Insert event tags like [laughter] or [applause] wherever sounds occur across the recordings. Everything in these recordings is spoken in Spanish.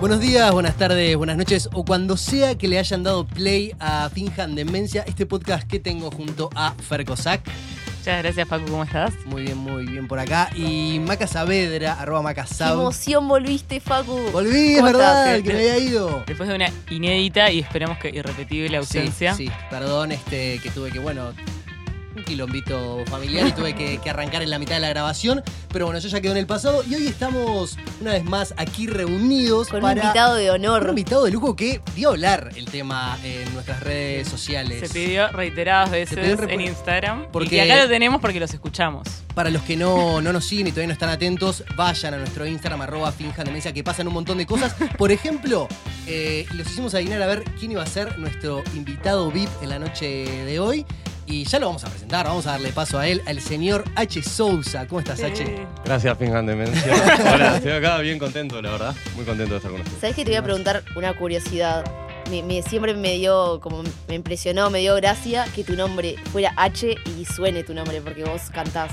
Buenos días, buenas tardes, buenas noches o cuando sea que le hayan dado play a Finjan Demencia, este podcast que tengo junto a Fer Cossack. Muchas gracias, Facu, ¿cómo estás? Muy bien, muy bien por acá. Y Maca Saavedra, arroba Maca Qué emoción volviste, Facu. Volví, es ¿Cómo verdad, estás? que me había ido. Después de una inédita y esperemos que irrepetible ausencia. Sí, sí, perdón, este, que tuve que, bueno, un quilombito familiar y tuve que, que arrancar en la mitad de la grabación. Pero bueno, eso ya quedó en el pasado. Y hoy estamos una vez más aquí reunidos Con un invitado de un honor. invitado de lujo que dio a hablar el tema en nuestras redes sociales. Se pidió reiteradas veces pidió en Instagram. Porque- Y que acá lo tenemos porque los escuchamos. Para los que no, no nos siguen y todavía no están atentos, vayan a nuestro Instagram, arroba finjan demencia, que pasan un montón de cosas. Por ejemplo, eh, los hicimos adivinar a ver quién iba a ser nuestro invitado VIP en la noche de hoy. Y ya lo vamos a presentar, vamos a darle paso a él, al señor H. Sousa. ¿Cómo estás, H? Eh, Gracias, Demencia. [laughs] Hola, estoy acá bien contento, la verdad. Muy contento de estar con ustedes. ¿Sabes que te voy a preguntar una curiosidad? Me, me- siempre me dio, como me impresionó, me dio gracia que tu nombre fuera H y suene tu nombre porque vos cantás.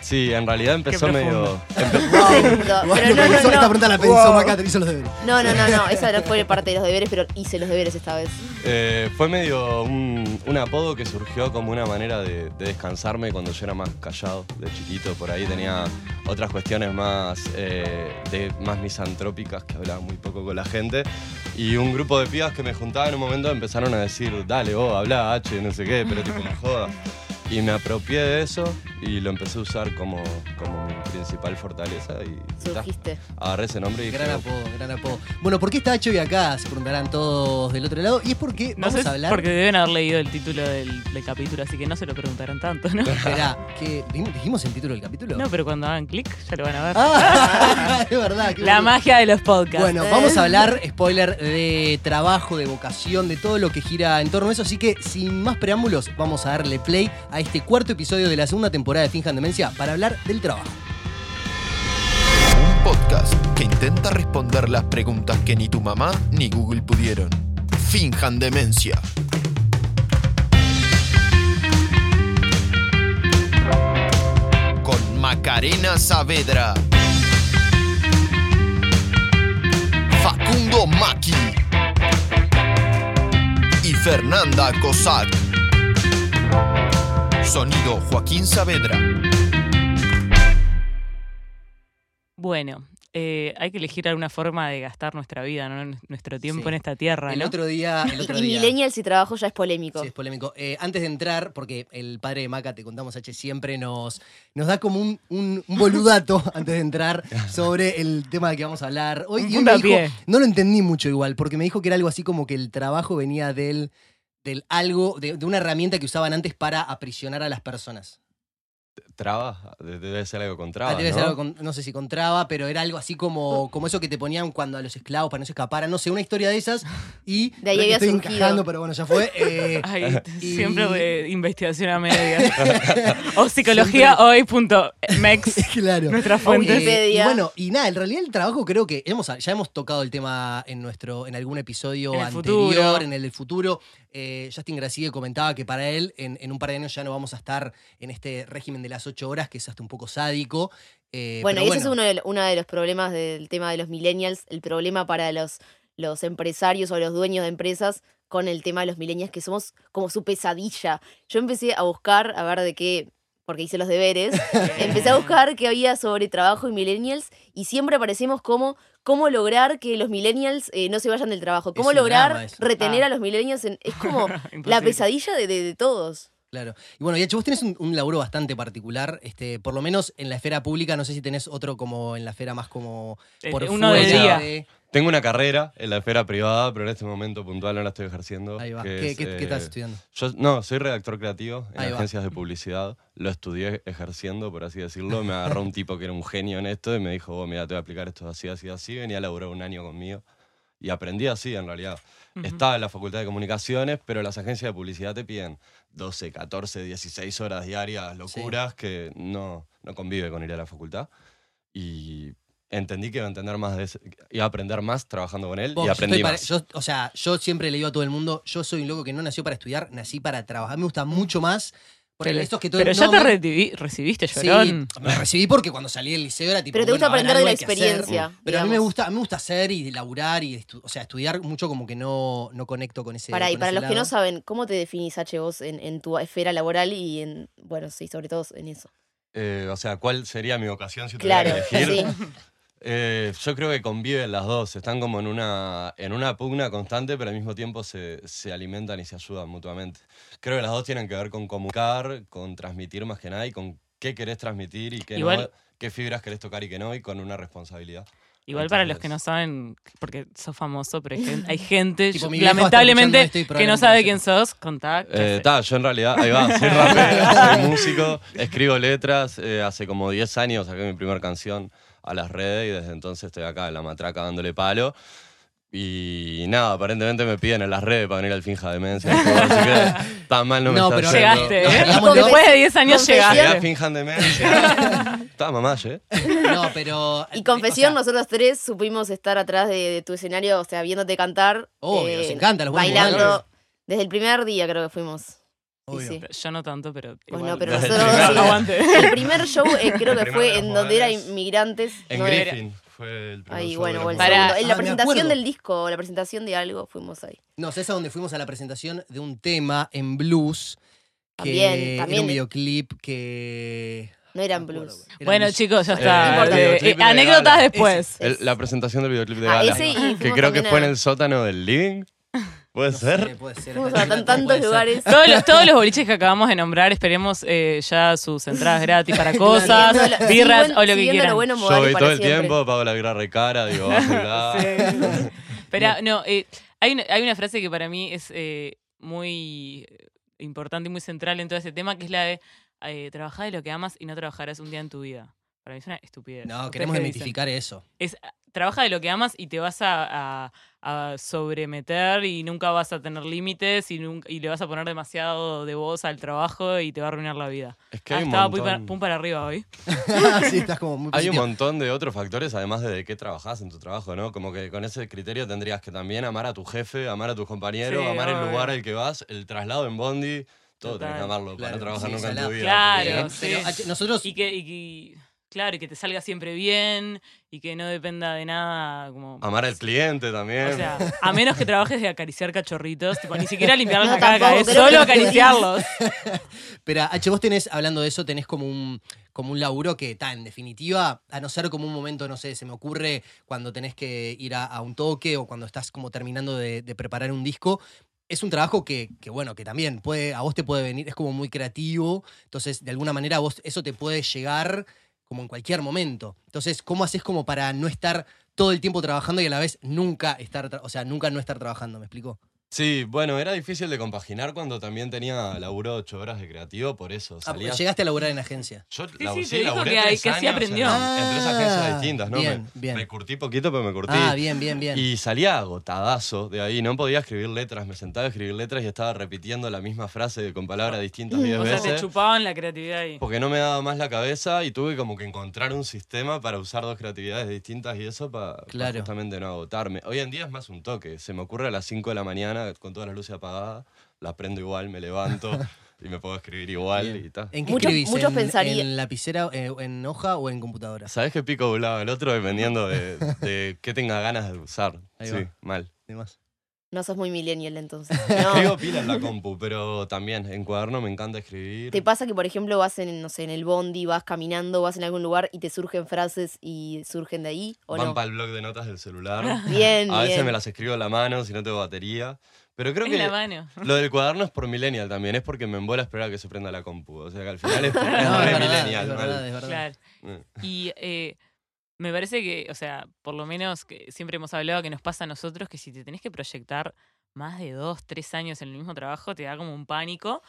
Sí, en realidad empezó Qué medio. Wow, [laughs] Pero no, esta no, no. pregunta la pensó Wow. Maca, te hizo los deberes. No, no, no, no. Esa no fue parte de los deberes, pero hice los deberes esta vez. eh, fue medio un, un apodo que surgió como una manera de, de descansarme cuando yo era más callado de chiquito. Por ahí tenía otras cuestiones más, eh, de, más misantrópicas que hablaba muy poco con la gente. Y un grupo de pibas que me juntaba en un momento empezaron a decir, dale vos, habla H, no sé qué, pero tipo me joda. Y me apropié de eso y lo empecé a usar como, como mi principal fortaleza y ta, agarré ese nombre y Gran apodo, gran apodo. Bueno, ¿por qué está H hoy acá? Se preguntarán todos del otro lado. Y es porque No vamos sé a hablar. porque deben haber leído el título del, del capítulo, así que no se lo preguntaron tanto, ¿no? [laughs] Esperá, ¿qué? ¿dijimos el título del capítulo? No, pero cuando hagan clic ya lo van a ver. Ah, [laughs] [laughs] es verdad. qué La magia de los podcasts. Bueno, vamos a hablar, spoiler, de trabajo, de vocación, de todo lo que gira en torno a eso. Así que, sin más preámbulos, vamos a darle play a este cuarto episodio de la segunda temporada de Finjan Demencia para hablar del trabajo. Un podcast que intenta responder las preguntas que ni tu mamá ni Google pudieron. Finjan demencia. Con Macarena Saavedra. Facundo Maki. Y Fernanda Cossack. Sonido Joaquín Saavedra. Bueno, eh, hay que elegir alguna forma de gastar nuestra vida, ¿no? Nuestro tiempo Sí. en esta tierra, El ¿no? otro día. El [laughs] otro Y día millennials y trabajo ya es polémico. Sí, es polémico. Eh, antes de entrar, porque el padre de Maca, te contamos H, siempre nos, nos da como un, un- un boludato [laughs] antes de entrar sobre el tema de que vamos a hablar hoy. Un Y hoy me dijo- no lo entendí mucho igual, porque me dijo que era algo así como que el trabajo venía del, del algo, de, de una herramienta que usaban antes para aprisionar a las personas. Traba, de- debe ser algo con Ah, traba. debe ¿no? ser algo con- no sé si con traba, pero era algo así como, como eso que te ponían cuando a los esclavos para no se escaparan, no sé, una historia de esas. Y De ahí estoy surgido. encajando, pero bueno, ya fue. [laughs] eh, Ay, Y- siempre de investigación a media. [laughs] o psicología hoy.mex, [laughs] claro. nuestra fuente. Eh, y bueno, y nada, en realidad el trabajo creo que hemos, ya hemos tocado el tema en nuestro, en algún episodio En anterior, futuro. en el del futuro. Eh, Justin Gracie comentaba que para él, en, en un par de años ya no vamos a estar en este régimen de las ocho horas, que es hasta un poco sádico. Eh, Bueno, y ese es uno de, uno de los problemas del tema de los millennials, el problema para los, los empresarios o los dueños de empresas con el tema de los millennials, que somos como su pesadilla. Yo empecé a buscar, a ver de qué, porque hice los deberes, [laughs] empecé a buscar qué había sobre trabajo y millennials y siempre aparecemos como cómo lograr que los millennials eh, no se vayan del trabajo, cómo lograr retener Ah. a los millennials. en- es como [laughs] la pesadilla de, de- de todos. Claro. Y bueno, y vos tenés un, un laburo bastante particular, este, por lo menos en la esfera pública, no sé si tenés otro como en la esfera más como Eh, por uno de fuera día. de- Tengo una carrera en la esfera privada, pero en este momento puntual no la estoy ejerciendo. Ahí va. que ¿Qué, es, qué- qué eh, estás estudiando? Yo, no, soy redactor creativo en Ahí va. agencias de publicidad. Lo estudié ejerciendo, por así decirlo. Me agarró un tipo que era un genio en esto y me dijo, vos, mira, te voy a aplicar esto así, así, así. Venía a laburar un año conmigo. Y aprendí así, en realidad. Estaba en la facultad de comunicaciones, pero las agencias de publicidad te piden 12, 14, 16 horas diarias, locuras, que no, no convive con ir a la facultad. Y entendí que iba a entender más de ese- iba a aprender más trabajando con él Vos, y aprendí para- más. yo- o sea, yo siempre le digo a todo el mundo, yo soy un loco que no nació para estudiar, nací para trabajar. Me gusta mucho más Porque Pero, estos que todo pero el ya te nombre- recibi- recibiste, Sí, llorón. me recibí porque cuando salí del liceo era tipo. Pero te bueno, gusta aprender ahora de la algo hay que hacer. experiencia. Pero a mí me digamos. gusta, a mí me gusta hacer y laburar y estu- o sea, estudiar mucho como que no, no conecto con ese. Para, y con para ese los que no saben, ¿cómo te definís, H, vos en, en tu esfera laboral y en, bueno, sí, sobre todo en eso? Eh, o sea, ¿cuál sería mi vocación si Claro, tuviera que elegir? sí. [laughs] Eh, yo creo que conviven las dos, están como en una, en una pugna constante, pero al mismo tiempo se, se alimentan y se ayudan mutuamente. Creo que las dos tienen que ver con comunicar, con transmitir más que nada y con qué querés transmitir y qué no, Igual- qué fibras querés tocar y qué no, y con una responsabilidad. Igual para Entonces- los que no saben, porque sos famoso, pero hay gen- hay gente, [laughs] Tipo, está lamentablemente, que no sabe no quién sos, contá. ¿qué Eh, ta, yo en realidad, ahí va, soy rapero, [laughs] soy músico, escribo letras, eh, hace como 10 años saqué mi primera canción a las redes y desde entonces estoy acá en la matraca dándole palo. Y nada, aparentemente me piden en las redes para venir al Finja Demencia. [laughs] así que tan mal no me No, está pero-. Llegaste, ¿eh? Después de 10 años Confesión. Llegué a llegaste. Finjan Demencia. [laughs] Está mamá, ¿eh? No, pero. Y confesión, o sea, nosotros tres supimos estar atrás de, de tu escenario, o sea, viéndote cantar. eh, Obvio, nos encanta, los Bailando. jugadores. Desde el primer día creo que fuimos. Sí, obvio. sí. Yo no tanto, pero. Bueno, igual. pero [laughs] Desde el nosotros primer sí. El primer show eh, creo que El fue de en donde era inmigrantes. En no era- Griffin fue el primer Ahí, show bueno, de o el segundo. Ah, En la me presentación del disco, la presentación de algo, fuimos ahí. No, es a donde fuimos a la presentación de un tema en blues. Que También, Era también. un videoclip que. No eran blues. Era Bueno, blues. chicos, ya Eh, está. el Eh, eh, de anécdotas Gala. después. El- Es- la presentación del videoclip de Ah, Gala. ese y que creo que fue en a- el sótano del living. [laughs] ¿Puede No ser? sé, puede ser. Tantos puede ser. lugares. Todos los, todos los boliches que acabamos de nombrar, esperemos eh, ya sus entradas gratis para [laughs] cosas, lo- birras o lo que quieran. lo bueno, Yo voy todo el siempre. tiempo, pago la birra recara, digo, [laughs] bájenla. Pero no, eh, hay, una, hay una frase que para mí es eh, muy importante y muy central en todo ese tema, que es la de eh, trabajar de lo que amas y no trabajarás un día en tu vida. Para mí es una estupidez. No, ¿Ustedes queremos dicen? identificar eso. Es, trabaja de lo que amas y te vas a, a- a sobremeter y nunca vas a tener límites y, nunca, y le vas a poner demasiado de voz al trabajo y te va a arruinar la vida. Es que Ah, hay un estaba pum para, montón. pum para arriba hoy. [laughs] sí, estás como muy Hay un montón de otros factores, además de de qué trabajás en tu trabajo, ¿no? Como que con ese criterio tendrías que también amar a tu jefe, amar a tus compañeros, Sí, amar el lugar al que vas, el traslado en Bondi, todo Total. tenés que amarlo Claro, para no trabajar sí, nunca en tu vida. Claro, porque- sí. Pero, H, nosotros. Y que, y que- claro, y que te salga siempre bien y que no dependa de nada como... Amar al cliente también. O sea, a menos que trabajes de acariciar cachorritos, tipo, ni siquiera limpiarles No, la caca, tampoco, es solo acariciarlos. [laughs] Pero H, vos tenés, hablando de eso, tenés como un, como un laburo que está, en definitiva, a no ser como un momento, no sé, se me ocurre cuando tenés que ir a, a un toque o cuando estás como terminando de, de preparar un disco. Es un trabajo que, que, bueno, que también puede, a vos te puede venir, es como muy creativo. Entonces, de alguna manera, a vos eso te puede llegar como en cualquier momento. Entonces, ¿cómo haces como para no estar todo el tiempo trabajando y a la vez nunca estar, o sea, nunca no estar trabajando? ¿Me explico? Sí, bueno, era difícil de compaginar cuando también tenía laburo ocho horas de creativo, por eso. Ah, porque Salía... llegaste a laburar en agencia. Yo sí, lab- sí, dijo laburé que tres que años aprendió. En, en tres agencias Ah, distintas, ¿no? bien, me, bien. me curtí poquito, pero me curtí. Ah, bien, bien, bien. Y salía agotadazo de ahí, no podía escribir letras, me sentaba a escribir letras y estaba repitiendo la misma frase con palabras distintas diez O sea, te veces. chupaban la creatividad ahí. Porque no me daba más la cabeza y tuve como que encontrar un sistema para usar dos creatividades distintas y eso para, Claro. justamente no agotarme. Hoy en día es más un toque, se me ocurre a las 5 de la mañana con todas las luces apagadas, la prendo igual, me levanto [laughs] y me puedo escribir igual Bien. y tal. ¿En qué Muchos- escribís? muchos ¿En, pensaría- ¿En lapicera, eh, en hoja o en computadora? ¿Sabes qué pico de un lado al otro dependiendo de, de qué tenga ganas de usar? Ahí sí, va. mal. Además. No sos muy millennial entonces. [laughs] Escribo No. pila en la compu, pero también en cuaderno me encanta escribir. ¿Te pasa que, por ejemplo, vas en, no sé, en el bondi, vas caminando, vas en algún lugar y te surgen frases y surgen de ahí? ¿O Van no? para el blog de notas del celular. Bien, A veces bien. me las escribo en la mano si no tengo batería. Pero creo En que la mano. lo del cuaderno es por millennial también, es porque me embola esperar a que se prenda la compu. O sea que al [laughs] final es, No, re es verdad, millennial. es verdad, es verdad. Claro. Mm. Y eh, me parece que, o sea, por lo menos que siempre hemos hablado que nos pasa a nosotros que si te tenés que proyectar más de dos, tres años en el mismo trabajo, te da como un pánico.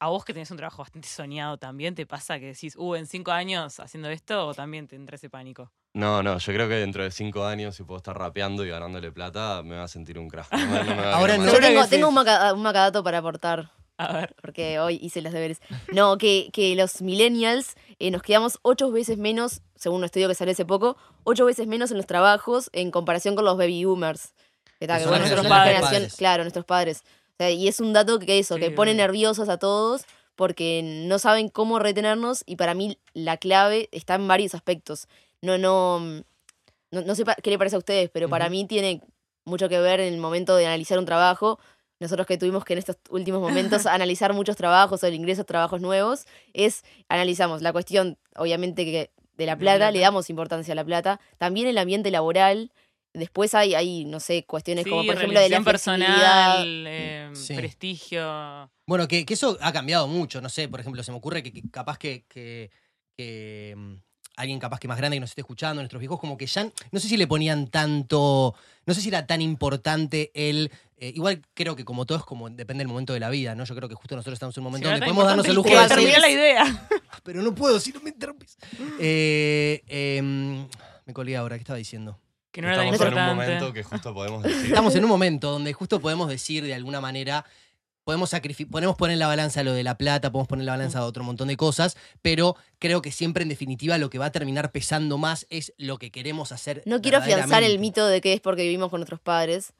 A vos que tenés un trabajo bastante soñado también, ¿te pasa que decís, uh, en cinco años haciendo esto o también te entra ese pánico? No, no, yo creo que dentro de cinco años, si puedo estar rapeando y ganándole plata, me va a sentir un crack. No me- no me va a Ahora no. Yo tengo, tengo un macadato para aportar, A ver. porque hoy hice los deberes. No, que, que los millennials eh, nos quedamos ocho veces menos, según un estudio que salió hace poco, ocho veces menos en los trabajos en comparación con los baby boomers. Que, tal, Que bueno, nuestros padres. generación- Padres. claro, nuestros padres. O sea, y es un dato que, que eso, Sí, que pone nerviosos a todos, porque no saben cómo retenernos y para mí la clave está en varios aspectos. No, no, no, no sé qué le parece a ustedes, pero para Ujú. mí tiene mucho que ver en el momento de analizar un trabajo. Nosotros que tuvimos que en estos últimos momentos [laughs] analizar muchos trabajos o el ingreso a trabajos nuevos, es analizamos la cuestión, obviamente, que de la plata, plata. le damos importancia a la plata, también el ambiente laboral. Después hay, hay no sé, cuestiones Sí, como por ejemplo de la personal, eh, Sí. prestigio. Bueno, que, que eso ha cambiado mucho, no sé, por ejemplo, se me ocurre que, que capaz que, que- que, mm, alguien capaz que más grande que nos esté escuchando, nuestros viejos, como que ya, no sé si le ponían tanto, no sé si era tan importante el, eh, igual creo que como todo es como, depende del momento de la vida, ¿no? Yo creo que justo nosotros estamos en un momento no donde podemos darnos el lujo de decir, la idea. pero no puedo, si no me interrumpes. Eh, em, me colgué ahora, ¿qué estaba diciendo? Que no era tan Estamos en un momento que justo podemos decir. Estamos en un momento donde justo podemos decir de alguna manera, podemos podemos poner en la balanza lo de la plata, podemos poner en la balanza otro montón de cosas, pero creo que siempre en definitiva lo que va a terminar pesando más es lo que queremos hacer. No quiero afianzar el mito de que es porque vivimos con nuestros padres,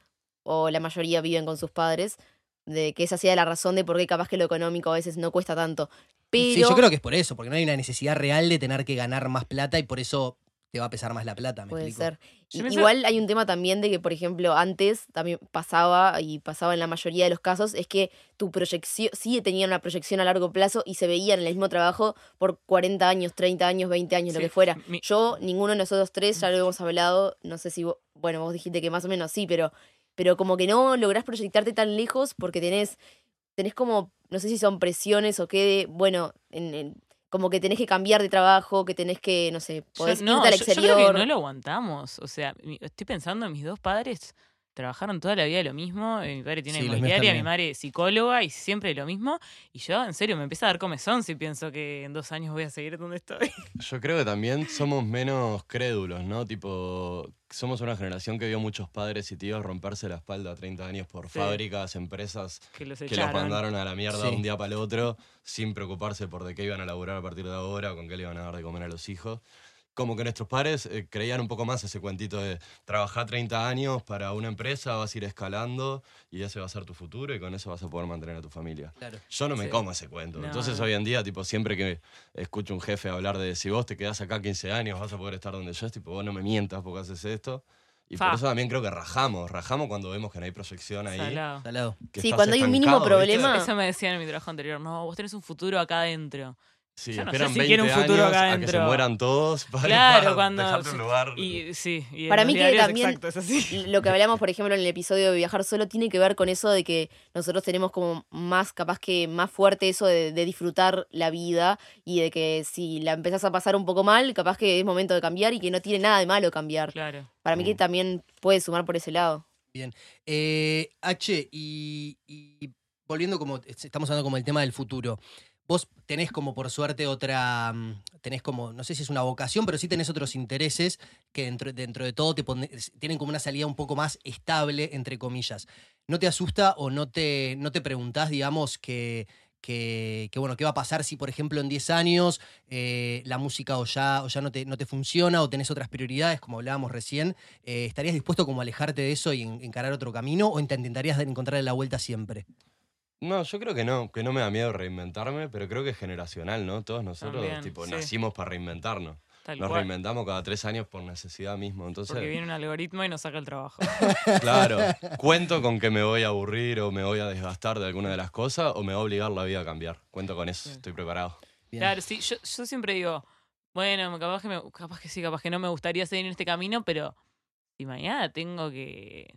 o la mayoría viven con sus padres, de que esa sea la razón de por qué capaz que lo económico a veces no cuesta tanto. Pero Sí, yo creo que es por eso, porque no hay una necesidad real de tener que ganar más plata y por eso te va a pesar más la plata, ¿me puede explico? ser. Y- Igual hay un tema también de que, por ejemplo, antes también pasaba, y pasaba en la mayoría de los casos, es que tu proyección, sí tenían una proyección a largo plazo y se veían en el mismo trabajo por 40 años, 30 años, 20 años, lo que fuera. mi- Yo, ninguno de nosotros tres, ya lo hemos hablado, no sé si vos, bueno, vos dijiste que más o menos sí, pero, pero como que no lográs proyectarte tan lejos porque tenés, tenés como, no sé si son presiones o qué, de, bueno, en, en- como que tenés que cambiar de trabajo, que tenés que, no sé, Yo- podés no, irte al yo- yo, creo que no lo aguantamos. O sea, estoy pensando en mis dos padres. Trabajaron toda la vida lo mismo. eh, Mi padre tiene Sí, inmobiliaria, mi madre psicóloga y siempre lo mismo. Y yo, en serio, me empieza a dar comezón si pienso que en dos años voy a seguir donde estoy. [laughs] Yo creo que también somos menos crédulos, ¿no? Tipo, somos una generación que vio muchos padres y tíos romperse la espalda a 30 años por Sí. fábricas, empresas Que los que los mandaron a la mierda Sí. de un día para el otro, sin preocuparse por de qué iban a laburar a partir de ahora con qué le iban a dar de comer a los hijos. Como que nuestros padres eh, creían un poco más ese cuentito de trabajar 30 años para una empresa, vas a ir escalando y ese va a ser tu futuro y con eso vas a poder mantener a tu familia. Claro. Yo no me Sí. como ese cuento. No, Entonces hoy en día, tipo, siempre que escucho un jefe hablar de si vos te quedás acá 15 años, vas a poder estar donde yo, es tipo, vos no me mientas porque haces esto. Y Fa. por eso también creo que rajamos, rajamos cuando vemos que no hay proyección ahí. Salado. Salado. Sí, cuando hay un mínimo estancado, ¿viste? problema- Eso me decían en mi trabajo anterior. No, vos tenés un futuro acá adentro. Sí, Yo no sé esperan si 20 quiero un futuro años acá a que se mueran todos para, Claro, [laughs] para cuando- dejarte un lugar. Y sí, y en Para los mí que diarios, también- exacto, es así. [laughs] Lo que hablamos, por ejemplo, en el episodio de Viajar Solo tiene que ver con eso de que nosotros tenemos como más, capaz que más fuerte eso de, de disfrutar la vida y de que si la empezás a pasar un poco mal, capaz que es momento de cambiar y que no tiene nada de malo cambiar. Claro. Para mí que Mm. también puede sumar por ese lado. Eh, H, y, y volviendo como, estamos hablando como el tema del futuro. Vos tenés como por suerte otra, mm, tenés como, no sé si es una vocación, pero sí tenés otros intereses que dentro, dentro de todo te tienen como una salida un poco más estable, entre comillas. ¿No te asusta o no te, no te preguntás, digamos, que, que, bueno, qué va a pasar si, por ejemplo, en 10 años eh, la música o ya, o ya no, te, no te funciona o tenés otras prioridades, como hablábamos recién? Eh, ¿Estarías dispuesto como a alejarte de eso y en- encarar otro camino o te intentarías encontrarle la vuelta siempre? No, yo creo que no, que no me da miedo reinventarme, pero creo que es generacional, ¿no? Todos nosotros, También, tipo, sí. nacimos para reinventarnos. Tal Nos cual. reinventamos cada tres años por necesidad mismo. Entonces, Porque viene un algoritmo y nos saca el trabajo. [laughs] claro, [laughs] cuento con que me voy a aburrir o me voy a desgastar de alguna de las cosas o me va a obligar la vida a cambiar. Cuento con eso, estoy preparado. Bien. Claro, sí, yo, yo siempre digo, bueno, capaz que, me, capaz que sí, capaz que no me gustaría seguir en este camino, pero si mañana tengo que,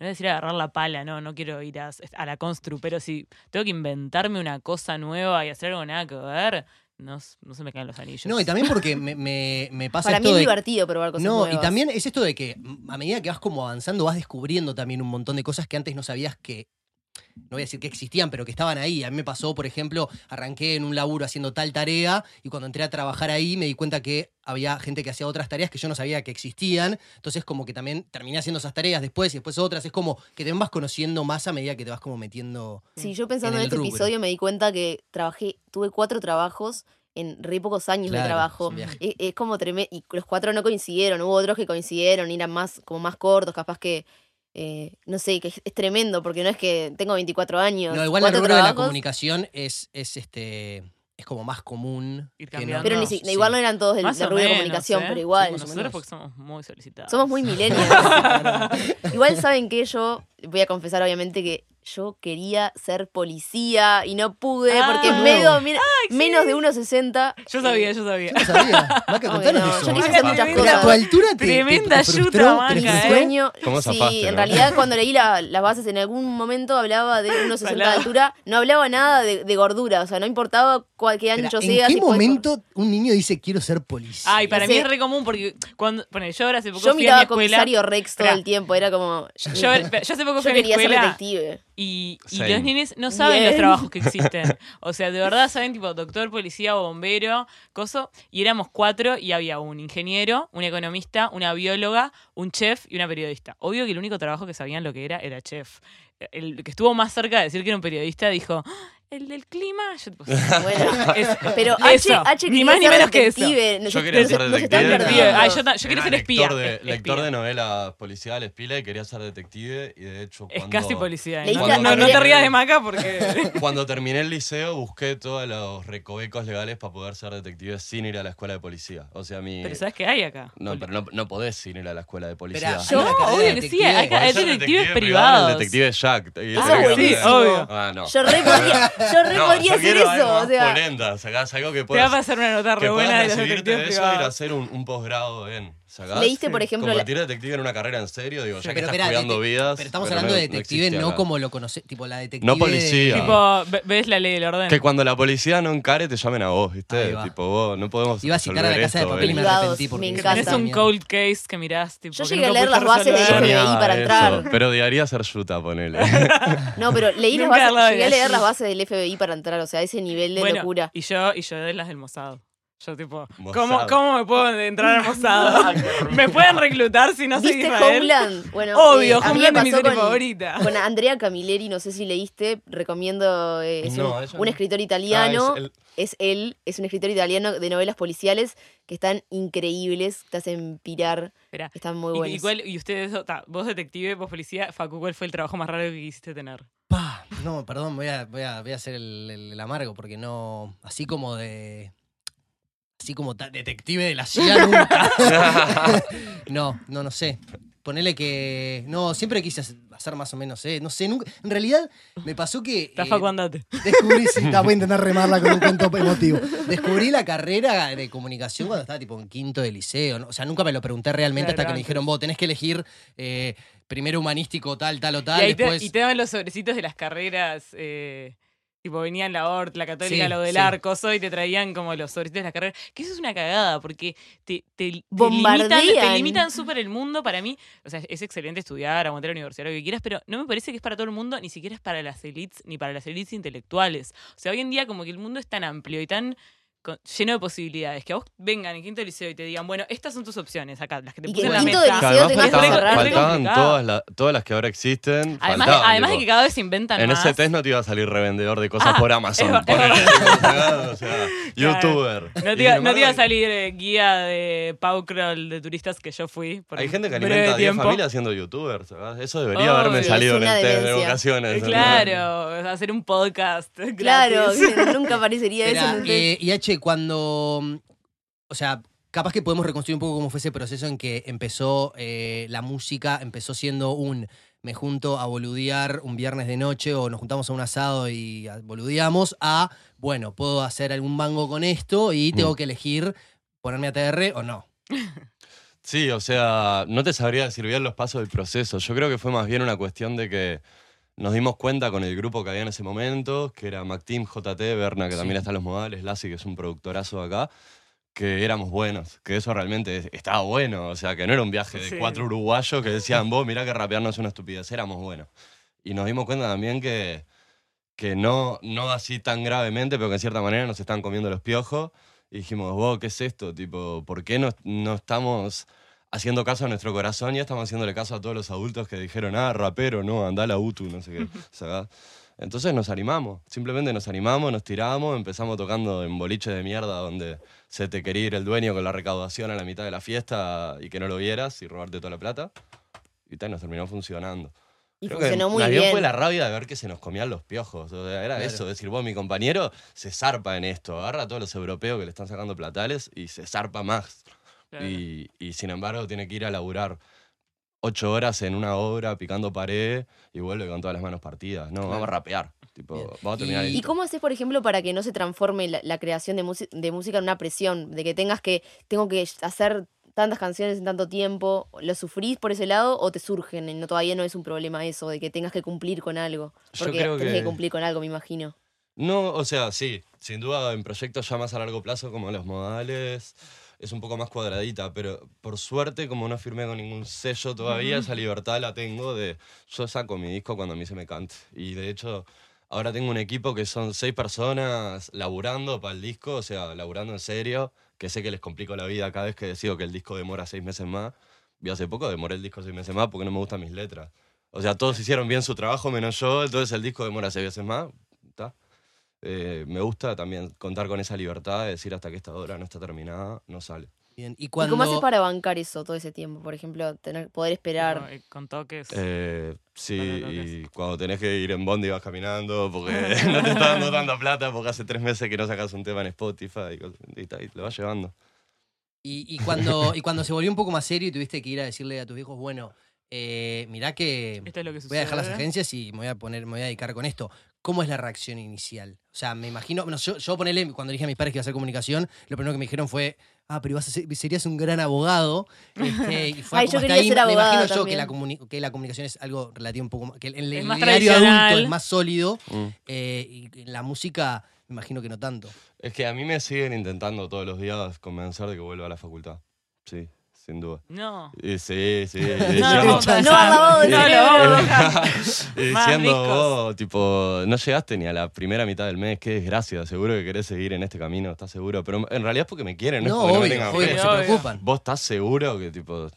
no voy a decir agarrar la pala, no, no quiero ir a, a la constru, pero si tengo que inventarme una cosa nueva y hacer algo nada que ver, no, no se me caen los anillos. No, y también porque me, me- me [laughs] pasa Para mí es de... divertido probar cosas No, y también es esto de que a medida que vas como avanzando vas descubriendo también un montón de cosas que antes no sabías que, no voy a decir que existían, pero que estaban ahí. A mí me pasó, por ejemplo, arranqué en un laburo haciendo tal tarea y cuando entré a trabajar ahí me di cuenta que había gente que hacía otras tareas que yo no sabía que existían. Entonces como que también terminé haciendo esas tareas después y después otras. Es como que te vas conociendo más a medida que te vas como metiendo... Sí, yo pensando en este rubro. episodio me di cuenta que trabajé, tuve cuatro trabajos en re pocos años Claro, de trabajo. Es, es como tremendo. Y los cuatro no coincidieron, hubo otros que coincidieron, eran más, como más cortos, capaz que. eh, no sé, que es, es tremendo, porque no es que tengo 24 años. No, igual el rubro de la trabajos, comunicación es, es este es como más común. Ir que no- cambiando. Pero ni si- sí. igual no eran todos del, Más del o rubro de menos, comunicación, ¿eh? pero igual. más o Nosotros menos. porque somos muy solicitados. Somos muy [laughs] millennials. [laughs] igual saben que yo, voy a confesar obviamente que yo quería ser policía y no pude, porque Ah. medio, mira, menos de 1,60. Yo sabía, yo sabía. Yo no sabía. [laughs] Maca, contanos no, eso. yo quise hacer muchas ¿a cosas. tu altura te, Tremenda te yuta, frustró? Maca, ¿Te Mi ¿eh? sueño, ¿Cómo sí, zafaste, en no? realidad cuando leí la- las bases en algún momento hablaba de 1,60 de altura, no hablaba nada de, de gordura, o sea, no importaba cuál, qué ancho ¿En sea. qué si puedes- momento un niño dice quiero ser policía? Ay, para No mí es re común porque cuando. Bueno, yo ahora hace poco Yo fui a mi miraba escuela. comisario Rex todo el tiempo, era como... Yo, yo hace poco Yo fui a mi quería ser detective. Y, los nenes no saben Bien. los trabajos que existen. [laughs] O sea, de verdad saben tipo doctor, policía o bombero, coso. Y éramos cuatro y había un ingeniero, un economista, una bióloga, un chef y una periodista. Obvio que el único trabajo que sabían lo que era era chef. El que estuvo más cerca de decir que era un periodista dijo, "Ah, el del clima. Yo tipo, [laughs] Bueno, es- pero H, eso, H ni más ni menos que eso. detective. No Yo quería no se- ser no detective. Ay, yo, quería ser espía. lector de, es- lector de novelas policiales, pila, y quería ser detective. Y de hecho, Es cuando, casi policía. ¿eh? No, no, no te rías de maca porque. [laughs] Cuando terminé el liceo, busqué todos los recovecos legales para poder ser detective sin ir a la escuela de policía. O sea, mi. Pero ¿sabes qué hay acá? No, pero no, no podés sin ir a la escuela de policía. Una carrera obvio que sí, hay- detectives privado, privados. El detective Jack. Es que- buenísimo. obvio. Ah, no. Yo re [laughs] yo re No, podría yo hacer eso. O más sea, polenta, sacás algo que Te va puedas a pasar una nota que re buena puedas de los eso y hacer un, un posgrado en. ¿Sacás? leíste, por ejemplo, la- Convertir detective en una carrera en serio, digo, ya que Pero estás espera, cuidando dete- vidas. pero estamos pero hablando no- de detective no como lo conoce, tipo la detective. No de- policía. Tipo, ve- ves la ley del orden. Que cuando la policía no encare, te llamen a vos, Ahí ¿viste? va. Tipo, vos, no podemos. Iba a citar a la resolver casa de esto, papel y me ven. Privados, arrepentí porque me Que encanta. un cold case que mirás. Tipo, Yo que llegué a nunca leer las pudiste bases del resolver. FBI para entrar. Pero odiaría ser yuta, ponele. [laughs] no, pero leí las Nunca bases, de llegué a leer las bases del FBI para entrar, o sea, ese nivel de Bueno, locura. Y yo, y yo de las del Mossad. Yo tipo. ¿cómo, ¿cómo me puedo entrar al Mossad? [laughs] ¿Me pueden reclutar si no soy ¿Viste Israel? Homeland? Bueno, Obvio, eh, Homeland es mi serie con, favorita. con Andrea Camilleri, no sé si leíste, recomiendo, eh, es No, un, ella un no. escritor italiano, Ah, es el- es él, es un escritor italiano de novelas policiales que están increíbles, te hacen pirar, Espera, están muy buenos. y, cuál- y ustedes, ta, vos detective, vos policía, Facu, ¿cuál fue el trabajo más raro que quisiste tener? Pa, no, perdón, voy a, voy a, voy a hacer el, el- el amargo porque no. Así como de. Así como detective de la CIA nunca. [laughs] no, no, no sé. Ponele que. No, siempre quise hacer- más o menos, ¿eh? No sé, nunca. En realidad, me pasó que. Está eh, andate. Descubrí, sí, [laughs] ta, voy a intentar remarla con un cuento emotivo. Descubrí la carrera de comunicación cuando estaba tipo en quinto de liceo. ¿no? O sea, nunca me lo pregunté realmente Claro, hasta que me dijeron, vos tenés que elegir eh, primero humanístico, tal, tal o Y, tal. ahí te, y te daban los sobrecitos de las carreras, eh, tipo venían la ORT, la católica, Sí, lo del sí. arco, y te traían como los sobrecitos de las carreras. Que eso es una cagada, porque te, te, te limitan, te limitan súper el mundo. Para mí, o sea, es excelente estudiar, aguantar la universidad, lo que quieras, pero no me parece que es para todo el mundo, ni siquiera es para las elites, ni para las elites intelectuales. O sea, hoy en día como que el mundo es tan amplio y tan con- lleno de posibilidades, que a vos vengan en quinto liceo y te digan, bueno, estas son tus opciones acá, las que te Y puse en la quinto mesa. de Que liceo además tengas que faltaban, todas, la- todas las que ahora existen. Además, faltaban, de, además de tipo, que cada vez se inventan En más. ese test no te iba a salir revendedor de cosas Ah, por Amazon. es ponele, es o sea, [laughs] youtuber. No te, iba, sin no te iba a salir eh, guía de Pau Crawl de turistas que yo fui. Por Hay un gente que alimenta a 10 tiempo. familias siendo youtubers. ¿verdad? Eso debería Obvio. haberme salido en el test de vocaciones. Claro, hacer un podcast. Claro, [laughs] nunca aparecería eso eh, y H, cuando. mm, O sea, capaz que podemos reconstruir un poco cómo fue ese proceso en que empezó eh, la música, empezó siendo un. Me junto a boludear un viernes de noche o nos juntamos a un asado y boludeamos, a, bueno, puedo hacer algún mango con esto y tengo Mm. que elegir ponerme a TR o no. Sí, o sea, no te sabría decir bien los pasos del proceso. Yo creo que fue más bien una cuestión de que nos dimos cuenta con el grupo que había en ese momento, que era Mactim, JT, Berna, que Sí. también está en los modales, Lassi, que es un productorazo acá, que éramos buenos, que eso realmente estaba bueno. O sea, que no era un viaje de Sí. cuatro uruguayos que decían, vos, mirá que rapear no es una estupidez, éramos buenos. Y nos dimos cuenta también que, que no, no así tan gravemente, pero que en cierta manera nos estaban comiendo los piojos. Y dijimos, vos, ¿qué es esto? Tipo, ¿por qué no, no estamos haciendo caso a nuestro corazón y estamos haciéndole caso a todos los adultos que dijeron, ah, rapero, no, anda la UTU, no sé qué. Entonces nos animamos, simplemente nos animamos, nos tiramos, empezamos tocando en boliche de mierda donde se te quería ir el dueño con la recaudación a la mitad de la fiesta y que no lo vieras y robarte toda la plata. y tal, nos terminó funcionando. Y Creo que funcionó muy bien bien. fue la rabia de ver que se nos comían los piojos. O sea, era Claro. eso, decir, vos, mi compañero se zarpa en esto, agarra a todos los europeos que le están sacando platales y se zarpa más. Claro. Y, y sin embargo tiene que ir a laburar ocho horas en una obra picando pared y vuelve con todas las manos partidas. No, vamos a rapear. Tipo, vamos a terminar Y- esto. ¿Y cómo haces, por ejemplo, para que no se transforme la, la creación de, de música en una presión? De que tengas que, tengo que hacer tantas canciones en tanto tiempo. ¿Lo sufrís por ese lado o te surgen? Y No, todavía no es un problema eso, de que tengas que cumplir con algo. Yo Porque creo tenés que... que- cumplir con algo, me imagino. No, o sea, sí, sin duda en proyectos ya más a largo plazo como los modales es un poco más cuadradita, pero por suerte como no firmé con ningún sello todavía, esa libertad la tengo de yo saco mi disco cuando a mí se me cante. Y de hecho ahora tengo un equipo que son seis personas laburando para el disco, o sea, laburando en serio, que sé que les complico la vida cada vez que decido que el disco demora seis meses más. Y hace poco demoré el disco seis meses más porque no me gustan mis letras. O sea, todos hicieron bien su trabajo menos yo, entonces el disco demora seis veces más. Eh, me gusta también contar con esa libertad de decir hasta que esta obra no está terminada, no sale. Bien. ¿Y ¿Y cuando... cómo haces para bancar eso todo ese tiempo? Por ejemplo, tener, poder esperar. Eh, Con toques. Eh, sí, toques. y cuando tenés que ir en Bondi vas caminando porque [laughs] [laughs] no te está dando tanta plata porque hace tres meses que no sacas un tema en Spotify y, y lo vas llevando. Y, y cuando, [laughs] y cuando se volvió un poco más serio y tuviste que ir a decirle a tus hijos, bueno, eh, mirá que Esto es lo que voy a dejar las agencias y me voy a poner, me voy a dedicar con esto. ¿Cómo es la reacción inicial? O sea, me imagino, bueno, yo, yo ponele, cuando dije a mis padres que iba a hacer comunicación, lo primero que me dijeron fue, ah, pero ibas a ser- serías un gran abogado. Este, [laughs] y fue Ay, como yo hasta quería ahí. ser me imagino yo que la, comuni- que la comunicación es algo relativo un poco más, que el, más diario adulto tradicional. es más sólido Mm. eh, y en la música me imagino que no tanto. Es que a mí me siguen intentando todos los días convencer de que vuelva a la facultad. Sí, sin duda. No. Y sí, sí. No, no, No, no, diciendo vos, tipo, no llegaste ni a la primera mitad del mes, qué desgracia, seguro que querés seguir en este camino, ¿estás seguro? Pero en realidad es porque me quieren, no, No, es porque no me obvio, tengan obvio, se Obvio. preocupan. ¿Vos estás seguro que, tipo,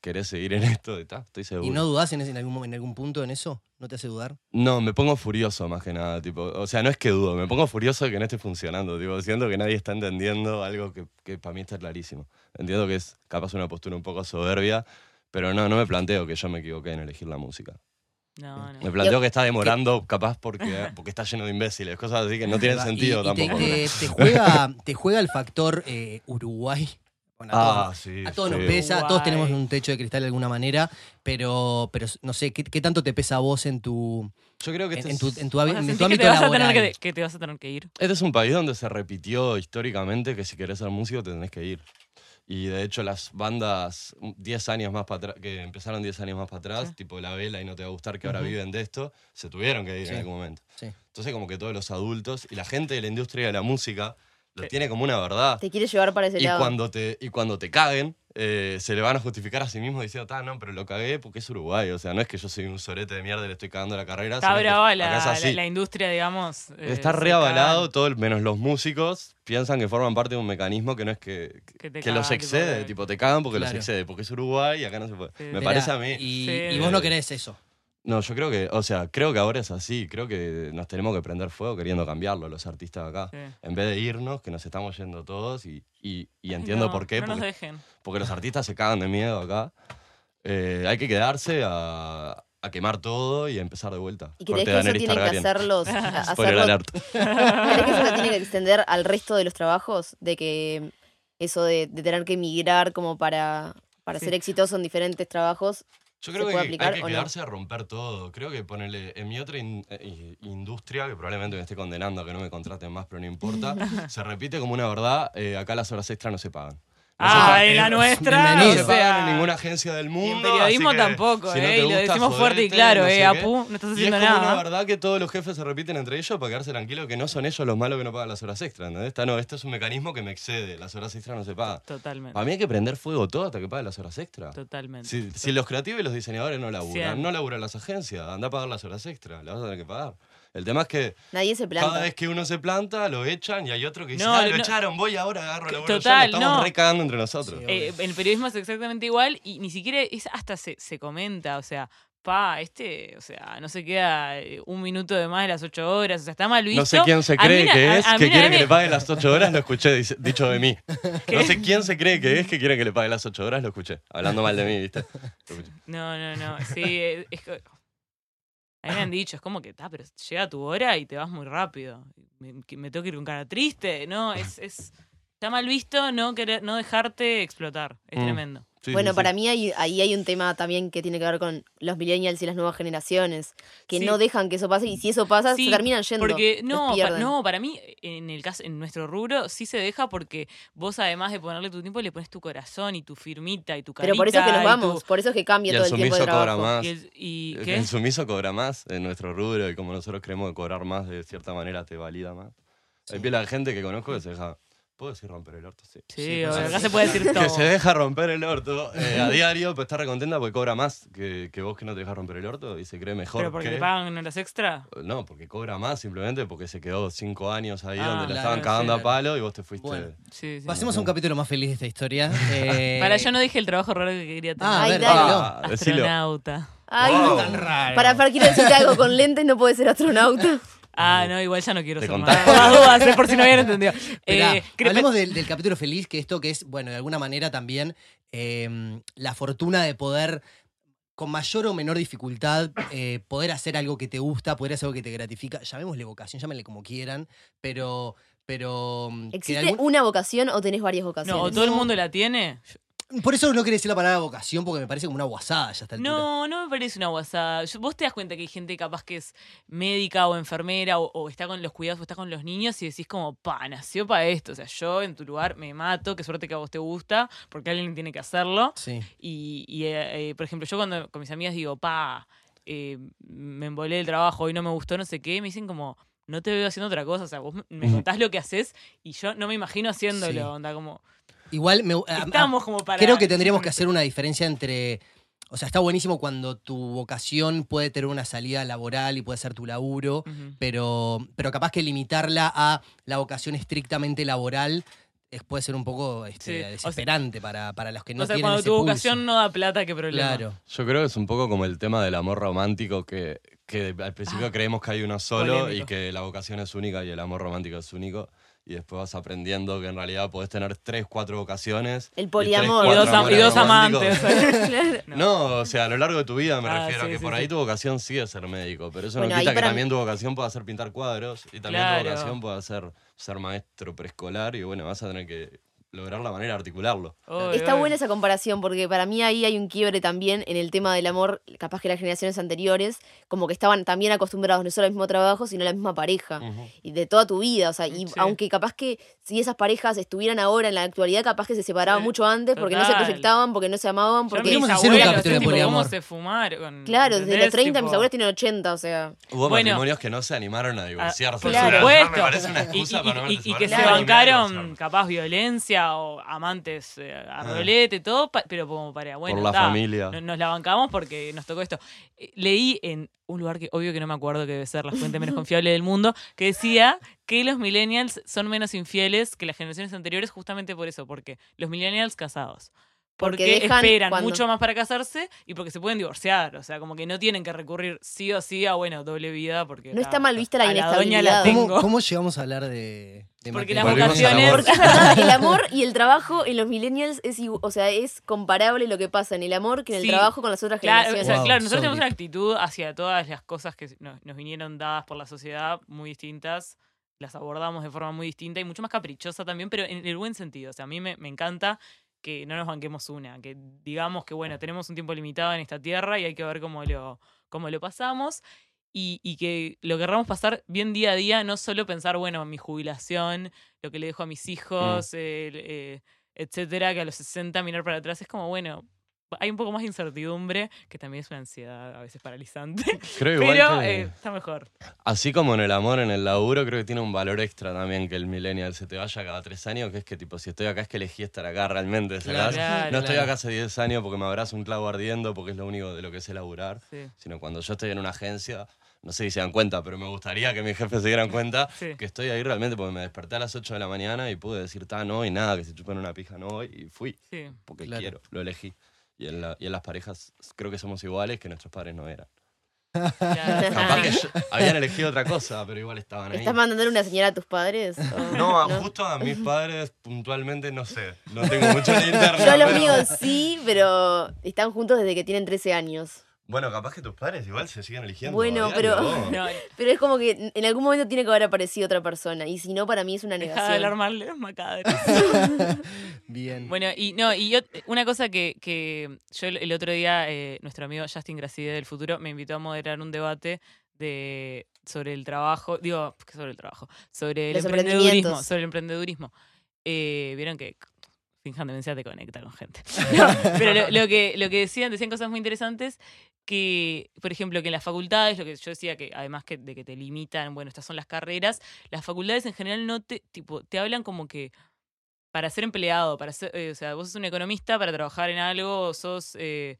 querés seguir en esto? ¿Está? Estoy seguro. ¿Y no dudás en, ese- en algún, en algún punto en eso? ¿No te hace dudar? No, me pongo furioso más que nada, tipo, o sea, no es que dudo, me pongo furioso de que no esté funcionando, tipo, siento que nadie está entendiendo algo que, que para mí está clarísimo. Entiendo que es capaz una postura un poco soberbia, pero no, no me planteo que yo me equivoqué en elegir la música. No, no. Me planteo que está demorando capaz porque, porque está lleno de imbéciles, cosas así que no tienen sentido Y- y te- tampoco. Te, te juega, te juega el factor eh, Uruguay. Bueno, a todos, Ah, sí. a todos nos sí. pesa, todos Uruguay. tenemos un techo de cristal de alguna manera, pero, pero no sé, ¿qué, qué tanto te pesa a vos en tu, Yo creo que en, este, en tu, en tu, en tu que ámbito te, vas a laboral? tener que, que te vas a tener que ir. este es un país donde se repitió históricamente que si querés ser músico te tenés que ir. Y de hecho las bandas 10 años más para atrás, que empezaron 10 años más para atrás, Sí. tipo La Vela y No Te Va a Gustar, que ahora Ujú. viven de esto, se tuvieron que ir Sí. en algún momento. Sí. Entonces como que todos los adultos y la gente de la industria de la música lo Sí. tiene como una verdad. Te quiere llevar para ese Y lado. cuando, te, y cuando te caguen, eh, se le van a justificar a sí mismos diciendo, ah, no, pero lo cagué porque es Uruguay. O sea, no es que yo soy un sorete de mierda y le estoy cagando la carrera. Está brava la, industria, digamos. eh, Está reavalado, todo el- menos los músicos piensan que forman parte de un mecanismo que no es que, Que los cagan, excede, tipo te cagan porque Claro. los excede, porque es Uruguay y acá no se puede. Sí. Me parece a mí. Y, Sí. y vos no querés eso. No, yo creo que, o sea, creo que ahora es así, creo que nos tenemos que prender fuego queriendo cambiarlo los artistas acá. Sí. En vez de irnos, que nos estamos yendo todos y, y- y [laughs] entiendo no, por qué, No nos porque, dejen. porque los artistas se cagan de miedo acá. Eh, hay que quedarse a, a quemar todo y a empezar de vuelta. ¿Y [laughs] [laughs] crees que eso tienen que hacerlos, hacerlo- alert. ¿Crees que eso se tiene que extender al resto de los trabajos? De que eso de, de tener que emigrar como para, para Sí. ser exitoso en diferentes trabajos. Yo ¿Se creo que hay que- no? quedarse a romper todo. Creo que ponerle en mi otra in- eh, industria, que probablemente me esté condenando a que no me contraten más, pero no importa, [laughs] se repite como una verdad, eh, acá las horas extras no se pagan. No Ah, en la nuestra. No se pagan en ninguna agencia del mundo. en periodismo tampoco, no ¿eh? y lo decimos fuerte y claro, no ¿eh? Apu, no estás Y es haciendo como una nada. verdad que todos los jefes se repiten entre ellos para quedarse tranquilos que no son ellos los malos que no pagan las horas extras. ¿entendés? Esta no, esto es un mecanismo que me excede. Las horas extras no se pagan. Totalmente. Para mí hay que prender fuego todo hasta que paguen las horas extras. Totalmente. Si, los creativos y los diseñadores no laburan, no laburan las agencias, anda a pagar las horas extras, las vas a tener que pagar. El tema es que Nadie se planta. cada vez que uno se planta, lo echan y hay otro que dice, No, ah, lo no. echaron, voy ahora agarro la Total, Nos estamos no. recagando entre nosotros. Sí, Eh, el periodismo es exactamente igual y ni siquiera es hasta se, se comenta, o sea, pa, este, o sea, no se queda eh, un minuto de más de las ocho horas, o sea, está mal visto. No sé quién se A mí cree na- que a- es a que mí quiere que le pague las 8 horas, lo escuché dice- dicho de mí. [laughs] No sé quién se cree que es que quiere que le pague las 8 horas, lo escuché. Hablando mal de mí, ¿viste? Lo [laughs] escuché. No, no, no, sí, es, es que- A mí me han dicho, es como que, está, pero llega tu hora y te vas muy rápido. Me, me tengo que ir con cara triste, ¿no? Es, es, está mal visto no querer, no dejarte explotar. Es Mm. tremendo. Sí, bueno, sí, para sí. mí hay- ahí hay un tema también que tiene que ver con los millennials y las nuevas generaciones, que Sí. no dejan que eso pase y si eso pasa, Sí, se terminan yendo. Porque no, pa- no, para mí, en el caso, en nuestro rubro, sí se deja porque vos además de ponerle tu tiempo, le pones tu corazón y tu firmita y tu carita. Pero por eso es que nos vamos, tu- por eso es que cambia Y todo el el tiempo de sumiso cobra trabajo. más. y, el- y- El- ¿qué? El sumiso cobra más en nuestro rubro y como nosotros creemos que cobrar más de cierta manera te valida más. Sí. Hay de gente que conozco que se deja. ¿Puedo decir romper el orto? Sí. Sí, Sí, acá sí. se puede decir todo. [laughs] Que se deja romper el orto eh, a diario, pues está recontenta porque cobra más que, que vos que no te dejas romper el orto y se cree mejor. Pero porque que- te pagan horas extra. No, porque cobra más simplemente porque se quedó cinco años ahí Ah, donde la estaban cagando a palo y vos te fuiste. Bueno. Sí, sí. Pasemos a un capítulo más feliz de esta historia. [laughs] Eh, Para, yo no dije el trabajo raro que quería tener. Ah, a Ay, ver. Ah, decilo. Astronauta. Ay, Wow. no. Tan raro. Para, para, quiero decirte algo, con lentes no puedes ser astronauta. [laughs] Ah, no, igual ya no quiero ser más. Dudas, eh, por si no habían [laughs] entendido. Esperá, Eh, hablemos del, del capítulo feliz, que esto que es, bueno, de alguna manera también eh, la fortuna de poder, con mayor o menor dificultad, eh, poder hacer algo que te gusta, poder hacer algo que te gratifica. Llamémosle vocación, llámenle como quieran, pero. pero de ¿Existe algún- una vocación o tenés varias vocaciones? No, o todo el mundo la tiene. Por eso no quería decir la palabra vocación, porque me parece como una guasada ya está No, no me parece una guasada. Yo- Vos te das cuenta que hay gente capaz que es médica o enfermera o, o está con los cuidados o está con los niños y decís como, pa, nació para esto. O sea, yo en tu lugar me mato, qué suerte que a vos te gusta, porque alguien tiene que hacerlo. Sí. Y, y, eh, eh, por ejemplo, yo cuando con mis amigas digo, pa, eh, me embolé el trabajo, hoy no me gustó, no sé qué, me dicen como, no te veo haciendo otra cosa. O sea, vos me- contás lo que haces y yo no me imagino haciéndolo. Sí. Onda, como, Igual me, a- a- estamos como para. creo que tendríamos que hacer una diferencia entre. O sea, está buenísimo cuando tu vocación puede tener una salida laboral y puede ser tu laburo. Pero, pero capaz que limitarla a la vocación estrictamente laboral es, puede ser un poco este, Sí, o sea- desesperante para, para los que no o sea, tienen cuando ese tu pulso. vocación no da plata, qué problema. Claro. Yo creo que es un poco como el tema del amor romántico que, que al principio Ah, creemos que hay uno solo polémico. y que la vocación es única y el amor romántico es único. Y después vas aprendiendo que en realidad podés tener tres, cuatro vocaciones. El y tres, poliamor. Y dos, y dos amantes. [laughs] No, o sea, a lo largo de tu vida me Ah, refiero a sí, que sí, por ahí sí. tu vocación sí es ser médico, pero eso Bueno, no quita que también tu vocación pueda ser pintar cuadros y también Claro. tu vocación pueda ser ser maestro preescolar y bueno, vas a tener que lograr la manera de articularlo. Está buena esa comparación porque para mí ahí hay un quiebre también en el tema del amor, capaz que las generaciones anteriores como que estaban también acostumbrados no solo al mismo trabajo, sino a la misma pareja y de toda tu vida, o sea, y Sí. aunque capaz que si esas parejas estuvieran ahora en la actualidad, capaz que se separaban Sí, mucho antes porque no se proyectaban, porque no se amaban, porque hacer un capítulo de tipo, poliamor. ¿Cómo se fumaron? [laughs] claro, desde los ¿entendés? 30 mis Tipo, abuelas tienen 80, o sea, Hubo Bueno. matrimonios que no se animaron a divorciarse. Por Claro. Supuesto. me parece una Y, excusa y- para no y- verse y que se bancaron capaz violencia o amantes eh, a Ah. rolete, todo, pero como para, bueno, Por la ta, familia. no- nos la bancamos porque nos tocó esto. Eh, Leí en un lugar que obvio que no me acuerdo que debe ser la fuente menos [laughs] confiable del mundo, que decía que los millennials son menos infieles que las generaciones anteriores justamente por eso, porque los millennials casados. Porque Porque, dejan esperan cuando- mucho más para casarse y porque se pueden divorciar. O sea, como que no tienen que recurrir sí o sí a, bueno, doble vida. Porque No está mal vista la inestabilidad. la tengo. ¿Cómo, cómo llegamos a hablar de, de Porque las vocaciones. amor. Porque es verdad, el amor [laughs] y el trabajo en los millennials es, o sea, es comparable lo que pasa en el amor que en el Sí. trabajo con las otras Claro, o generaciones. sea, Wow, claro, nosotros so tenemos una actitud hacia todas las cosas que nos, nos vinieron dadas por la sociedad muy distintas. Las abordamos de forma muy distinta y mucho más caprichosa también, pero en el buen sentido. O sea, a mí me, me encanta que no nos banquemos una, que digamos que, bueno, tenemos un tiempo limitado en esta tierra y hay que ver cómo lo, cómo lo pasamos. Y, y que lo querramos pasar bien día a día, no solo pensar, bueno, mi jubilación, lo que le dejo a mis hijos, el, eh, etcétera, que a los 60 mirar para atrás es como, bueno, hay un poco más de incertidumbre, que también es una ansiedad a veces paralizante, [laughs] Creo igual pero que- eh, está mejor. Así como en el amor, en el laburo, creo que tiene un valor extra también que el millennial se te vaya cada tres años, que es que tipo, si estoy acá es que elegí estar acá realmente, ¿sacás? Claro, no estoy claro. acá hace 10 años porque me abrazo un clavo ardiendo, porque es lo único de lo que sé laburar, Sí. sino cuando yo estoy en una agencia, no sé si se dan cuenta, pero me gustaría que mis jefes se dieran cuenta [laughs] Sí. que estoy ahí realmente porque me desperté a las 8 de la mañana y pude decir, ta, no, y nada, que se chupen una pija, no y fui, Sí. porque Claro. quiero, lo elegí. Y en, la- y en las parejas creo que somos iguales que nuestros padres no eran. Capaz que yo- habían elegido otra cosa, pero igual estaban ahí. ¿Estás mandando una señal a tus padres? o No, a- justo a mis padres puntualmente no sé. No tengo mucho [laughs] en internet. Yo los pero- míos sí, pero están juntos desde que tienen 13 años. Bueno, capaz que tus padres igual se siguen eligiendo. Bueno, pero-. No, [laughs] Pero es como que en algún momento tiene que haber aparecido otra persona. Y si no, para mí es una deja de negación. alarmarle los macabros. [laughs] Bien. Bueno, y no, y yo, una cosa que, que yo el, otro día, eh, nuestro amigo Justin Gracide del futuro me invitó a moderar un debate de sobre el trabajo, digo, ¿qué sobre el trabajo, sobre el Los emprendedurismo, sobre el emprendedurismo. Eh, Vieron que Finjan Demencia te conecta con gente. [laughs] No, pero lo, lo que, lo que decían, decían cosas muy interesantes que, por ejemplo, que en las facultades, lo que yo decía que además que, de que te limitan, bueno, estas son las carreras, las facultades en general no te, tipo, te hablan como que para ser empleado, para ser, eh, o sea, vos sos un economista para trabajar en algo, sos eh,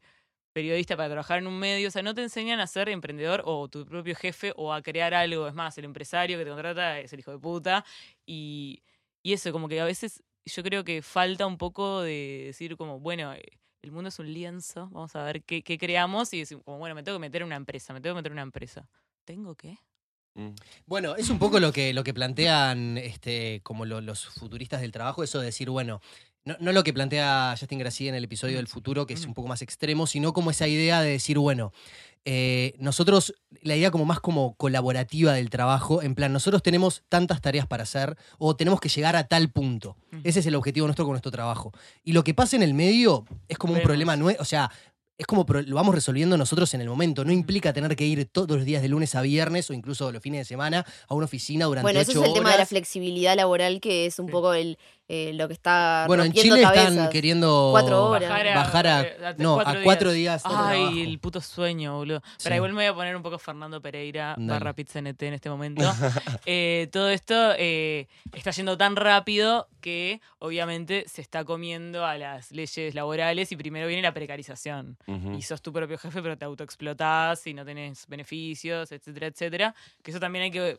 periodista para trabajar en un medio, o sea, no te enseñan a ser emprendedor o tu propio jefe o a crear algo, es más, el empresario que te contrata es el hijo de puta. Y, y eso, como que a veces yo creo que falta un poco de decir como, bueno, eh, el mundo es un lienzo, vamos a ver qué, qué creamos y decir, como, bueno, me tengo que meter en una empresa, me tengo que meter en una empresa. ¿Tengo qué? Mm. Bueno, es un poco lo que, lo que plantean este, como lo- los futuristas del trabajo, eso de decir, bueno, no, no lo que plantea Justin Gracie en el episodio del futuro, que es un poco más extremo, sino como esa idea de decir, bueno, eh, nosotros, la idea como más como colaborativa del trabajo, en plan, nosotros tenemos tantas tareas para hacer o tenemos que llegar a tal punto. Ujú. Ese es el objetivo nuestro con nuestro trabajo. Y lo que pasa en el medio es como un Vemos. problema nuevo, o sea, es como lo vamos resolviendo nosotros en el momento. No implica tener que ir todos los días de lunes a viernes o incluso los fines de semana a una oficina durante Bueno, eso es ocho el tema de la flexibilidad laboral, que es un Sí. poco el, eh, lo que está Bueno, en Chile cabezas. están queriendo Cuatro horas. bajar a, a no, cuatro a cuatro días. Ay, trabajo. el puto sueño, boludo. Sí. Pero igual me voy a poner un poco Fernando Pereira Dale. barra Pizza NT en este momento. [laughs] Eh, todo esto eh, está yendo tan rápido que obviamente se está comiendo a las leyes laborales y primero viene la precarización. Y sos tu propio jefe, pero te autoexplotás y no tenés beneficios, etcétera, etcétera. Que eso también hay que...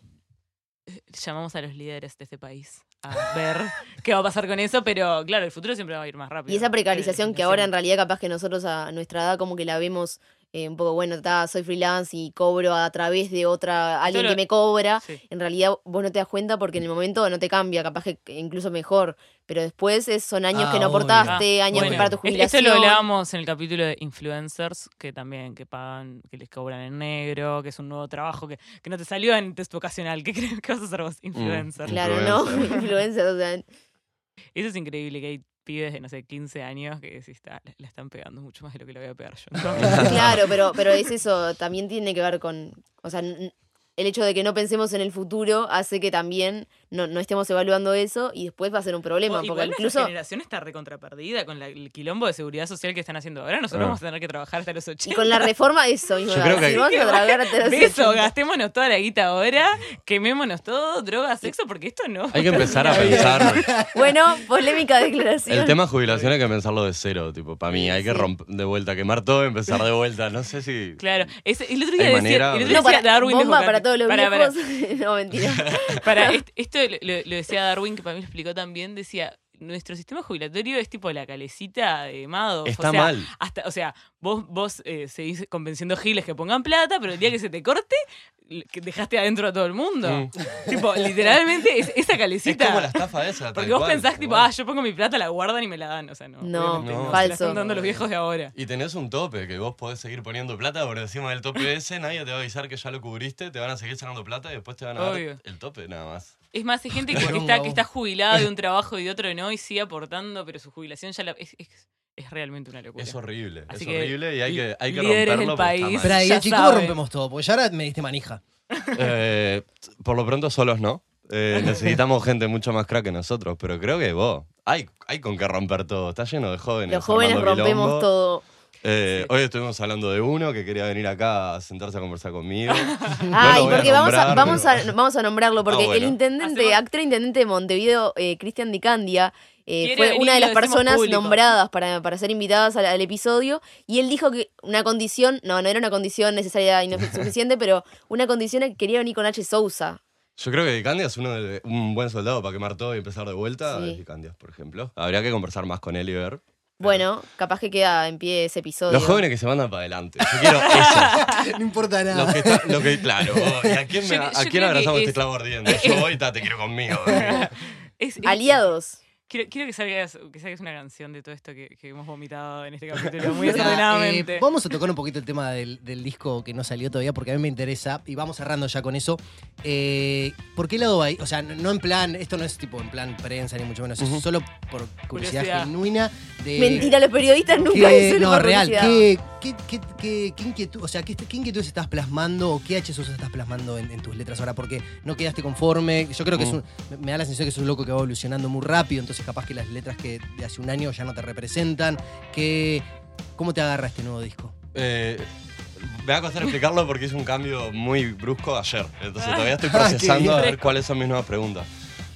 Llamamos a los líderes de este país a ver qué va a pasar con eso, pero claro, el futuro siempre va a ir más rápido. Y esa precarización que ahora en realidad capaz que nosotros a nuestra edad como que la vemos eh, un poco, bueno, ta, soy freelance y cobro a través de otra, alguien que me cobra. Sí. En realidad vos no te das cuenta porque en el momento no te cambia, capaz que incluso mejor. Pero después es- son años Ah, que no obvio. aportaste, Ah, años bueno. para tu jubilación. Esto lo hablábamos en el capítulo de influencers, que también que pagan, que les cobran en negro, que es un nuevo trabajo que, que no te salió en test vocacional. ¿Qué crees que vas a hacer vos? Influencer. Claro, ¿no? Influencer. [laughs] Influencer, o sea, Eso es increíble, que hay pibes de, no sé, 15 años que sí está, la están pegando mucho más de lo que la voy a pegar yo. ¿no? [laughs] Claro, pero, pero es eso, también tiene que ver con, o sea, n- el hecho de que no pensemos en el futuro hace que también no, no estemos evaluando eso y después va a ser un problema, O porque incluso... generación está recontra perdida con la- el quilombo de seguridad social que están haciendo ahora. Nosotros Ah. vamos a tener que trabajar hasta los 80. Y con la reforma, eso mismo. Yo creo que- si vamos a trabajar hasta los Beso, 80. gastémonos toda la guita ahora, quemémonos todo, droga, sexo, porque esto no. Hay que empezar a pensar. [laughs] Bueno, polémica declaración. El tema jubilación hay que pensarlo de cero, tipo, para mí hay que romper de vuelta, quemar todo y empezar de vuelta. No sé si. Claro, ese- el otro día decía, manera- el otro día No, para, decía Darwin bomba Desbocante. Para todos los pará. viejos. [laughs] no, mentira. [laughs] Para, [laughs] est- esto lo, lo decía Darwin, que para mí lo explicó también, decía, nuestro sistema jubilatorio es tipo la calecita de Madoff. Está o sea, mal. Hasta, o sea, vos, vos eh, seguís convenciendo giles que pongan plata, pero el día que se te corte, que dejaste adentro a todo el mundo. Mm. [laughs] Tipo, literalmente es, esa Es calecita. como la estafa esa. porque vos cual, pensás, tipo, ah, yo pongo mi plata, la guardan y me la dan. O sea, no. No, no, Se la falso. están dando los viejos de ahora. Y tenés un tope, que vos podés seguir poniendo plata por encima del tope ese, nadie te va a avisar que ya lo cubriste, te van a seguir sacando plata y después te van a Obvio. dar el tope nada más. Es más, hay gente que, está, que está jubilada de un trabajo y de otro no y sigue aportando, pero su jubilación ya la, es, es, es realmente una locura. Es horrible, Así es que, horrible y hay que, hay que líderes del romperlo. está país. mal. Pero ahí, Ya chicos, ¿cómo saben. rompemos todo? Porque ya ahora me diste manija. [laughs] Eh, por lo pronto solos no. Eh, necesitamos gente mucho más crack que nosotros, pero creo que vos, hay, hay con qué romper todo. Está lleno de jóvenes. Los jóvenes armando rompemos quilombo. todo. Eh, Hoy estuvimos hablando de uno que quería venir acá a sentarse a conversar conmigo. [laughs] Ay, a porque vamos, a, nombrar, vamos, a, pero- vamos a nombrarlo, porque Ah, bueno. el intendente, Hacemos- actor intendente de Montevideo, eh, Cristian Di Candia, eh, fue venir una de las personas público. nombradas para, para ser invitadas al, al episodio, y él dijo que una condición, no, no era una condición necesaria y no [laughs] suficiente, pero una condición es que quería venir con H. Sousa. Yo creo que Dicandia es uno de, un buen soldado para quemar todo y empezar de vuelta. Sí. Es Dicandia, por ejemplo. Habría que conversar más con él y ver. Bueno, capaz que queda en pie ese episodio. Los jóvenes que se mandan para adelante. Yo quiero eso. [laughs] No importa nada. Lo que, está- lo que- claro, vos, ¿y a quién, me- Yo- a yo quién abrazamos este es- clavo ardiendo? Yo voy, ta, te quiero conmigo. [laughs] Es- es- Aliados. Quiero, quiero que, salgas, que salgas una canción de todo esto que, que hemos vomitado en este [laughs] capítulo muy desordenadamente. eh, vamos a tocar un poquito el tema del, del disco que no salió todavía porque a mí me interesa y vamos cerrando ya con eso. Eh, ¿Por qué lado va ahí? O sea, no no en plan, esto no es tipo en plan prensa ni mucho menos, Ujú. es solo por curiosidad, Curiosidad. genuina de... Mentira, los periodistas nunca ¿Qué- dicen no, real. ¿Qué, qué, qué, qué- qué inquietud, o sea, qué, qué inquietudes estás plasmando o qué HSUs estás plasmando en, en tus letras ahora? Porque no quedaste conforme. Yo creo que es Mm. un, me- me da la sensación que es un loco que va evolucionando muy rápido, entonces capaz que las letras que de hace un año ya no te representan. ¿Qué, ¿Cómo te agarra este nuevo disco? Eh, me va a costar explicarlo porque hice un cambio muy brusco ayer. Entonces todavía estoy Ah, procesando a ver cuáles son mis nuevas preguntas.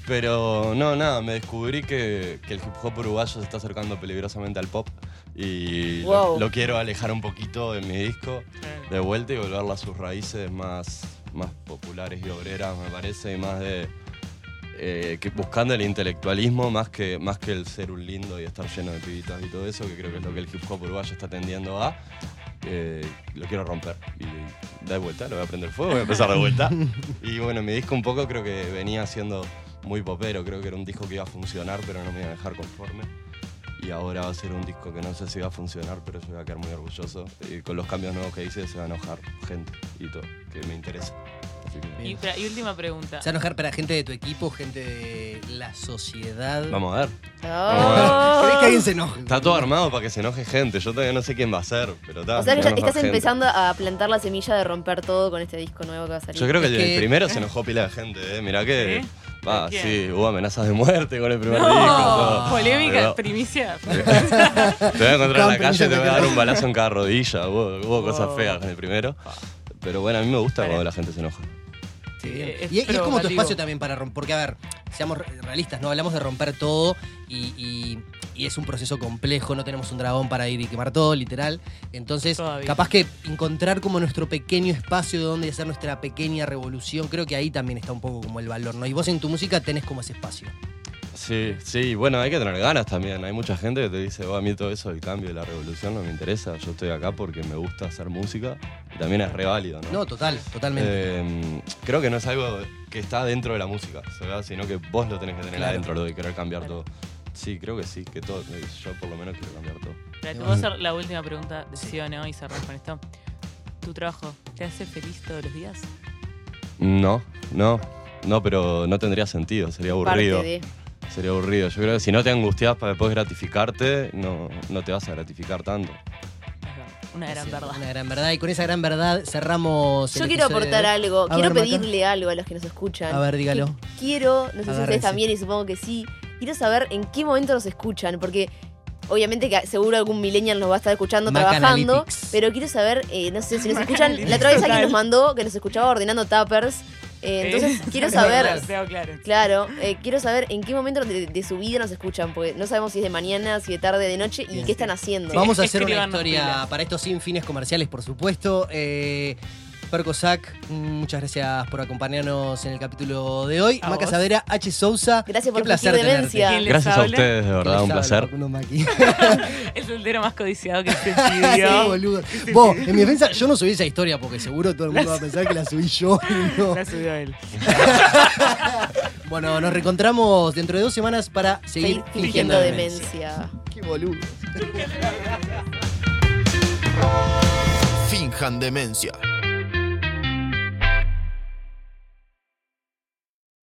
Pero no, nada, me descubrí que, que el hip hop uruguayo se está acercando peligrosamente al pop y lo- Wow. lo, quiero alejar un poquito en mi disco de vuelta y volverla a sus raíces más, más populares y obreras, me parece, y más de. Eh, que buscando el intelectualismo más que, más que el ser un lindo y estar lleno de pibitas y todo eso, que creo que es lo que el hip hop uruguayo está tendiendo a. eh, lo quiero romper y de vuelta, lo voy a prender fuego, voy a empezar de vuelta. [laughs] y bueno, mi disco un poco creo que venía siendo muy popero, creo que era un disco que iba a funcionar, pero no me iba a dejar conforme. Y ahora va a ser un disco que no sé si va a funcionar, pero yo voy a quedar muy orgulloso. Y con los cambios nuevos que hice se va a enojar gente y todo, que me interesa. Así que y, espera, y última pregunta. ¿Se va a enojar para gente de tu equipo, gente de la sociedad? vamos a ver. Oh. ¿Querés que alguien se enoje? Está todo armado para que se enoje gente. Yo todavía no sé quién va a ser, pero está. O sea ya estás gente. empezando a plantar la semilla de romper todo con este disco nuevo que va a salir. Yo creo que Es el primero se enojó pila de gente, ¿eh? Mirá que. ¿Quién? sí, hubo amenazas de muerte con el primer No, disco. todo. polémica, Pero primicia. [laughs] Te voy a encontrar en la calle te voy a dar un balazo en cada rodilla. Hubo, hubo cosas Wow. feas con el primero. Pero bueno, a mí me gusta Vale. cuando la gente se enoja. Bien. Eh, es y, y es como tu espacio también para romper. Porque, a ver, seamos re- realistas, ¿no? Hablamos de romper todo y, y- y es un proceso complejo. No tenemos un dragón para ir y quemar todo, literal. Entonces, Todavía. capaz que encontrar como nuestro pequeño espacio de donde hacer nuestra pequeña revolución, creo que ahí también está un poco como el valor, ¿no? Y vos en tu música tenés como ese espacio. Sí, sí, bueno, hay que tener ganas también. Hay mucha gente que te dice, "Oh, a mí todo eso del cambio y la revolución no me interesa. Yo estoy acá porque me gusta hacer música y también es re válido, ¿no? No, total, totalmente. Eh, creo que no es algo que está dentro de la música, ¿verdad? sino que vos lo tenés que tener Claro. adentro, lo de querer cambiar todo. Sí, creo que sí, que todo, yo por lo menos quiero cambiar todo. Espera, te voy a hacer la última pregunta de sí o no y cerrar con esto. ¿Tu trabajo te hace feliz todos los días? No, no, no, pero no tendría sentido, sería Parte aburrido. de. Sería aburrido. Yo creo que si no te angustias para después gratificarte, no, no te vas a gratificar tanto. Una gran Sí, verdad. Una gran verdad. Y con esa gran verdad cerramos. Yo el quiero de aportar algo. A quiero ver, Maca. pedirle algo a los que nos escuchan. A ver, dígalo. Que Quiero, no sé si ustedes también, y supongo que sí. Quiero saber en qué momento nos escuchan, porque obviamente que seguro algún millennial nos va a estar escuchando Mac trabajando. Analytics. Pero quiero saber, eh, no sé si nos Mac escuchan. Analytics, La otra vez alguien nos mandó que nos escuchaba ordenando tuppers. Eh, entonces [laughs] quiero saber. claro. Claro, eh, quiero saber en qué momento de, de su vida nos escuchan, porque no sabemos si es de mañana, si de tarde, de noche y qué están haciendo. Vamos a hacer una historia para esto sin fines comerciales, por supuesto. Eh, Perco Sac, muchas gracias por acompañarnos en el capítulo de hoy. A Maca vos. Savera, H. Sousa. Gracias qué por placer tenerte. demencia. ¿Quién les Gracias a ustedes, de verdad, un placer. [laughs] El soltero más codiciado que se [laughs] Sí, pidió. boludo. Vos, en mi defensa, yo no subí esa historia porque seguro todo el mundo va a pensar que la subí yo. [laughs] y no. La subió él. Bueno, nos reencontramos dentro de dos semanas para seguir fingiendo demencia. demencia. Qué boludo. Finjan demencia.